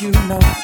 you know.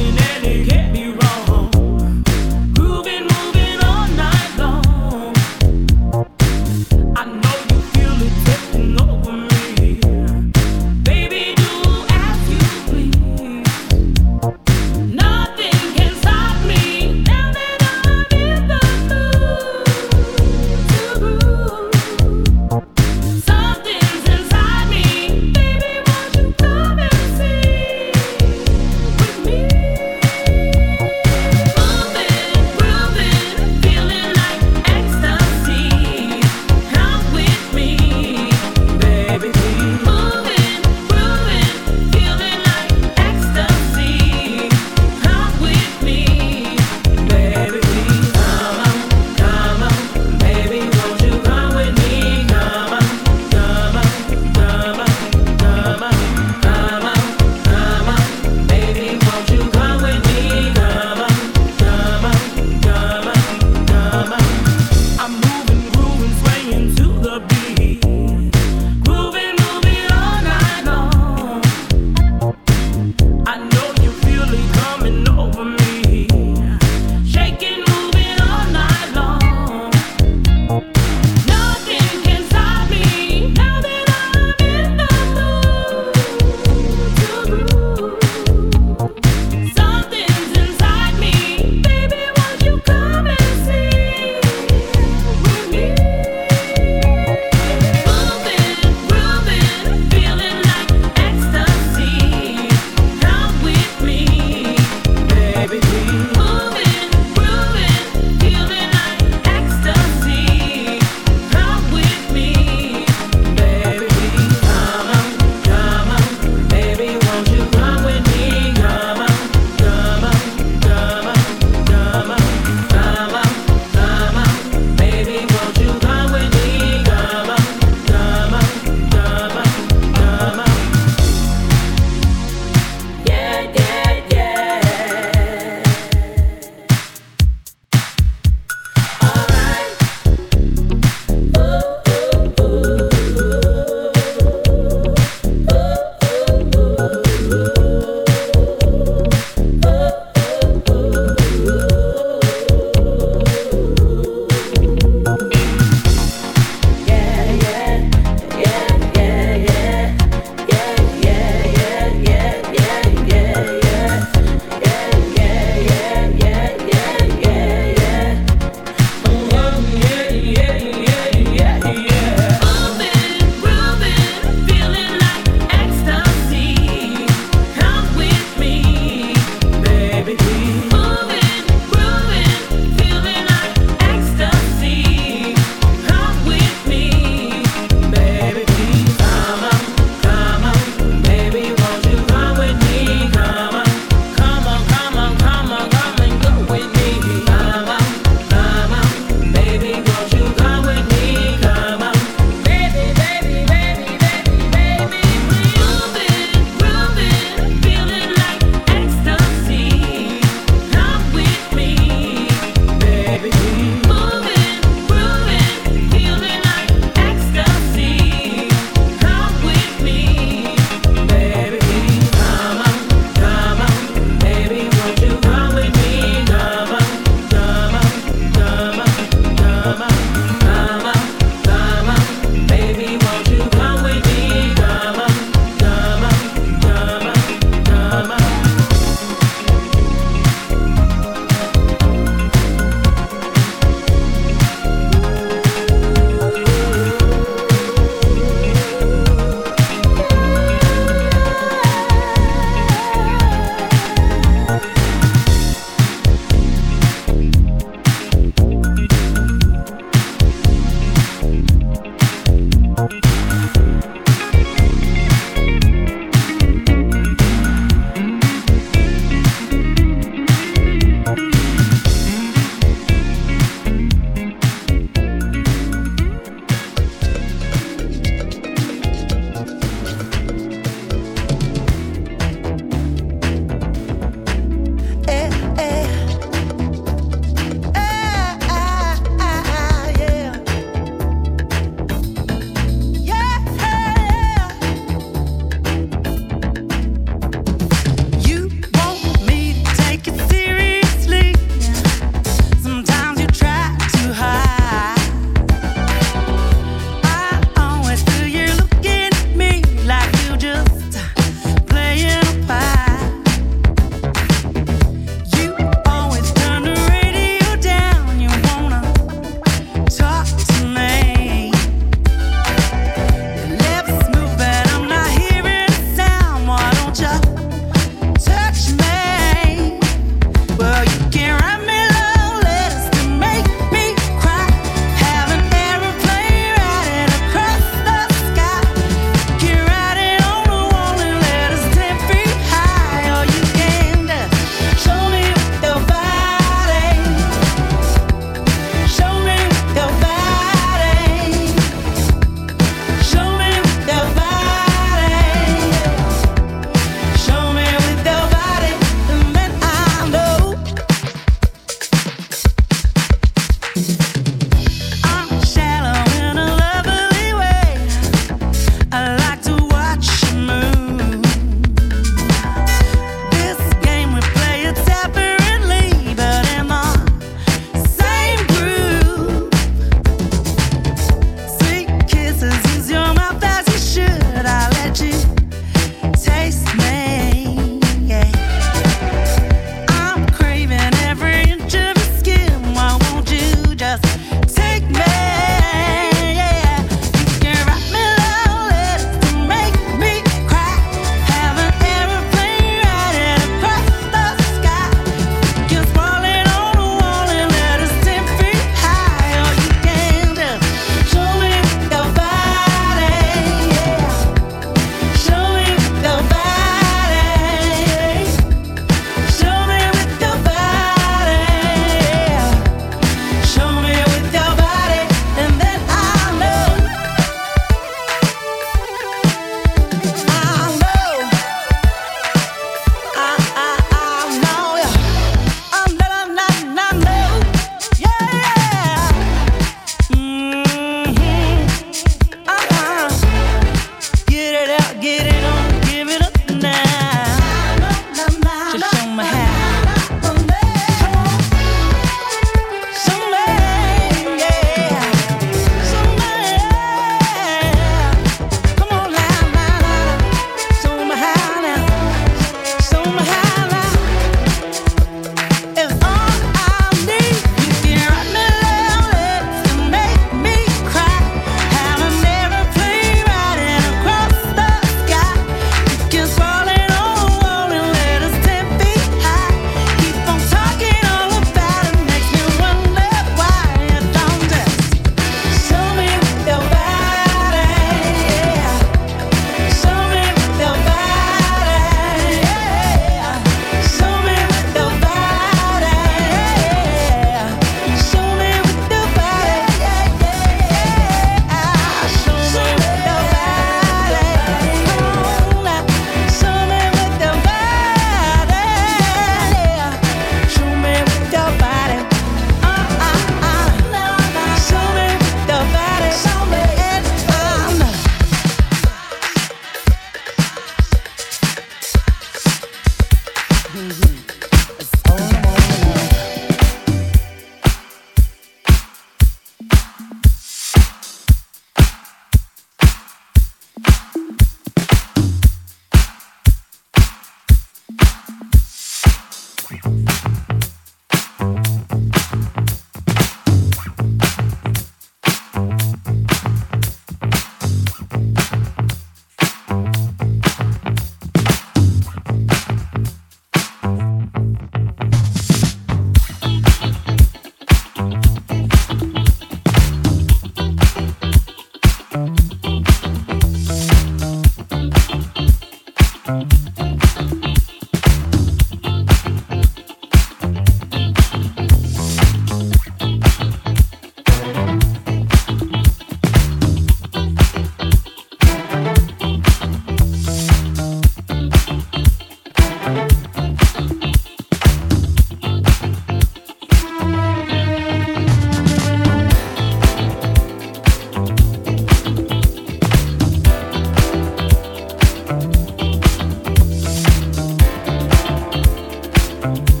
Bye.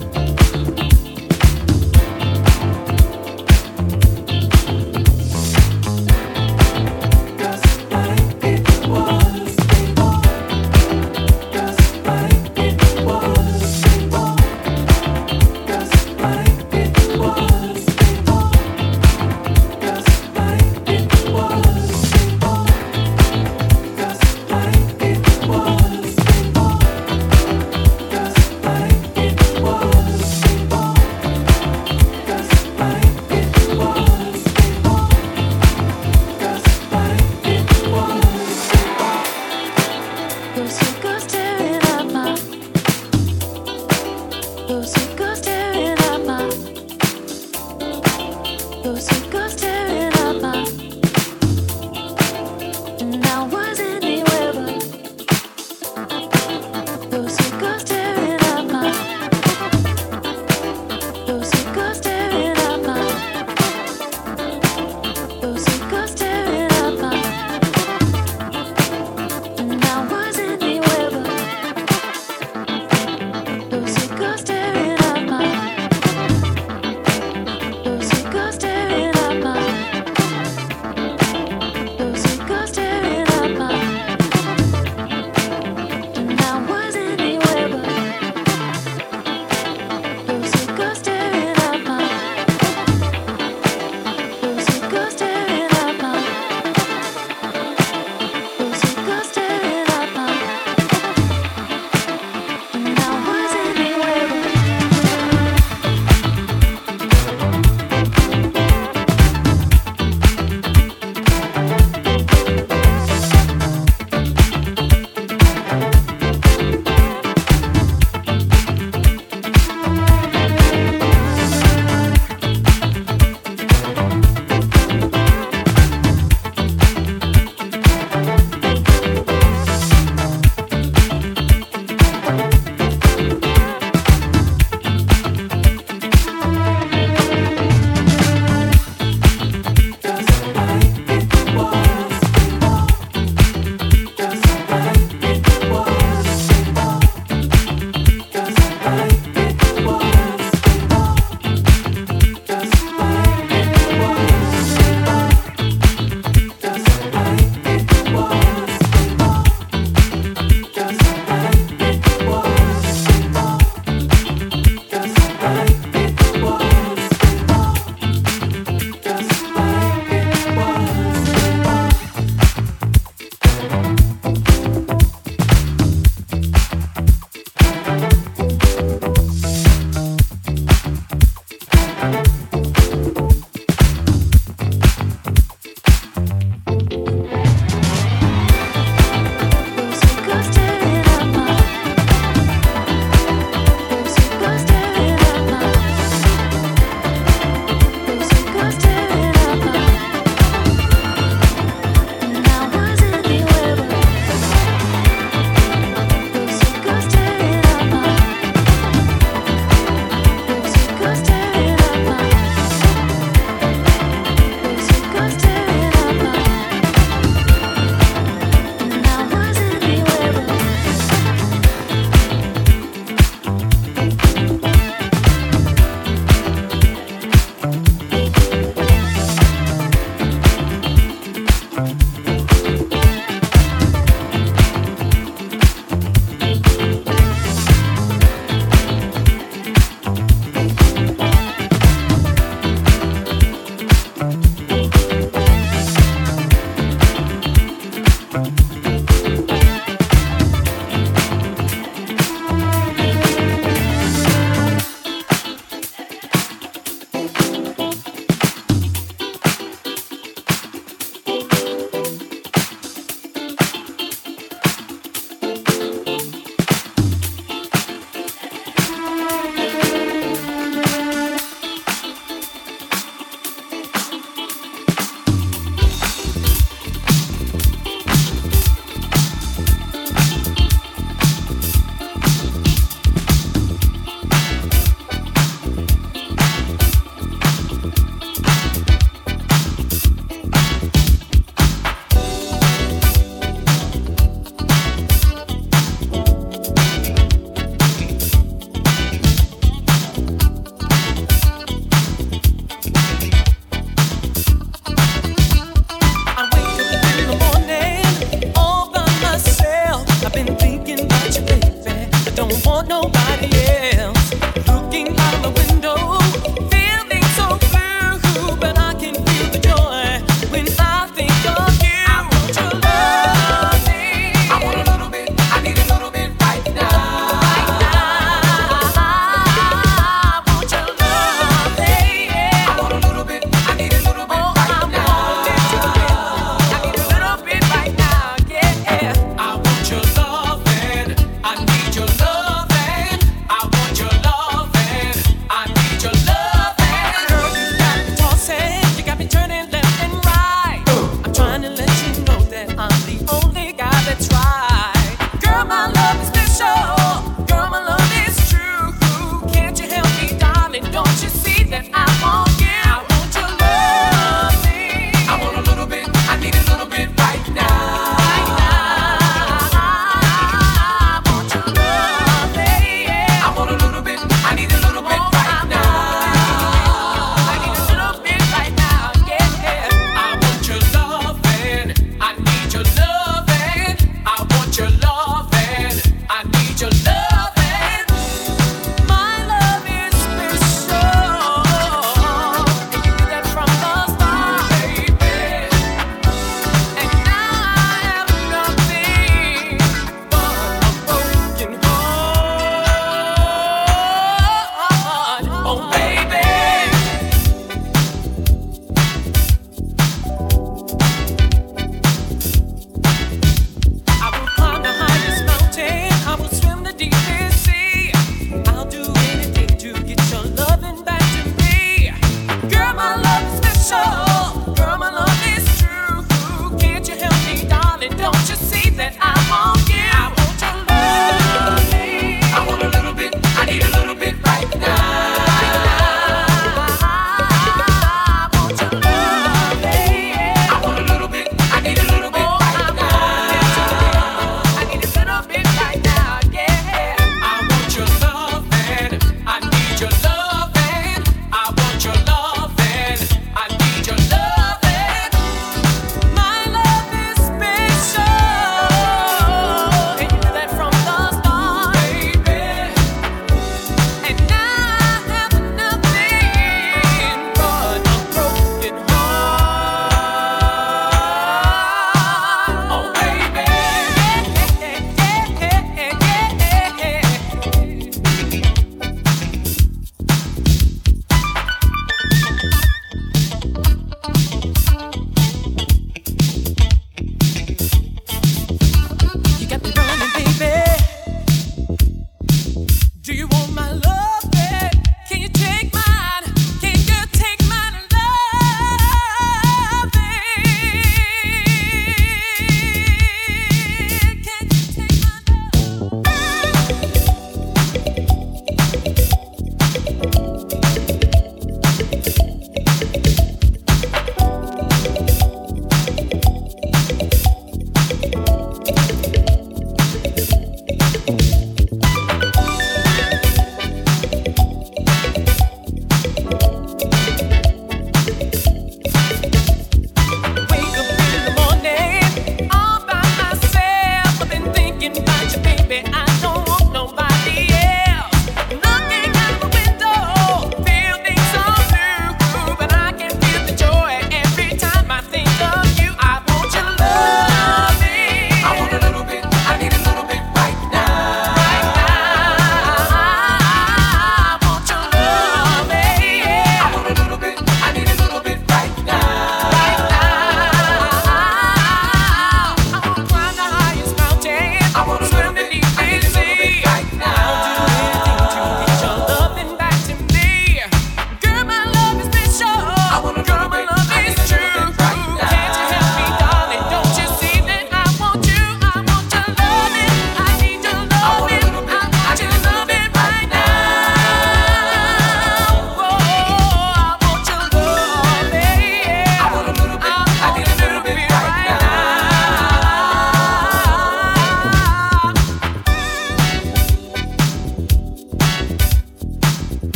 Bye.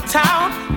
the town.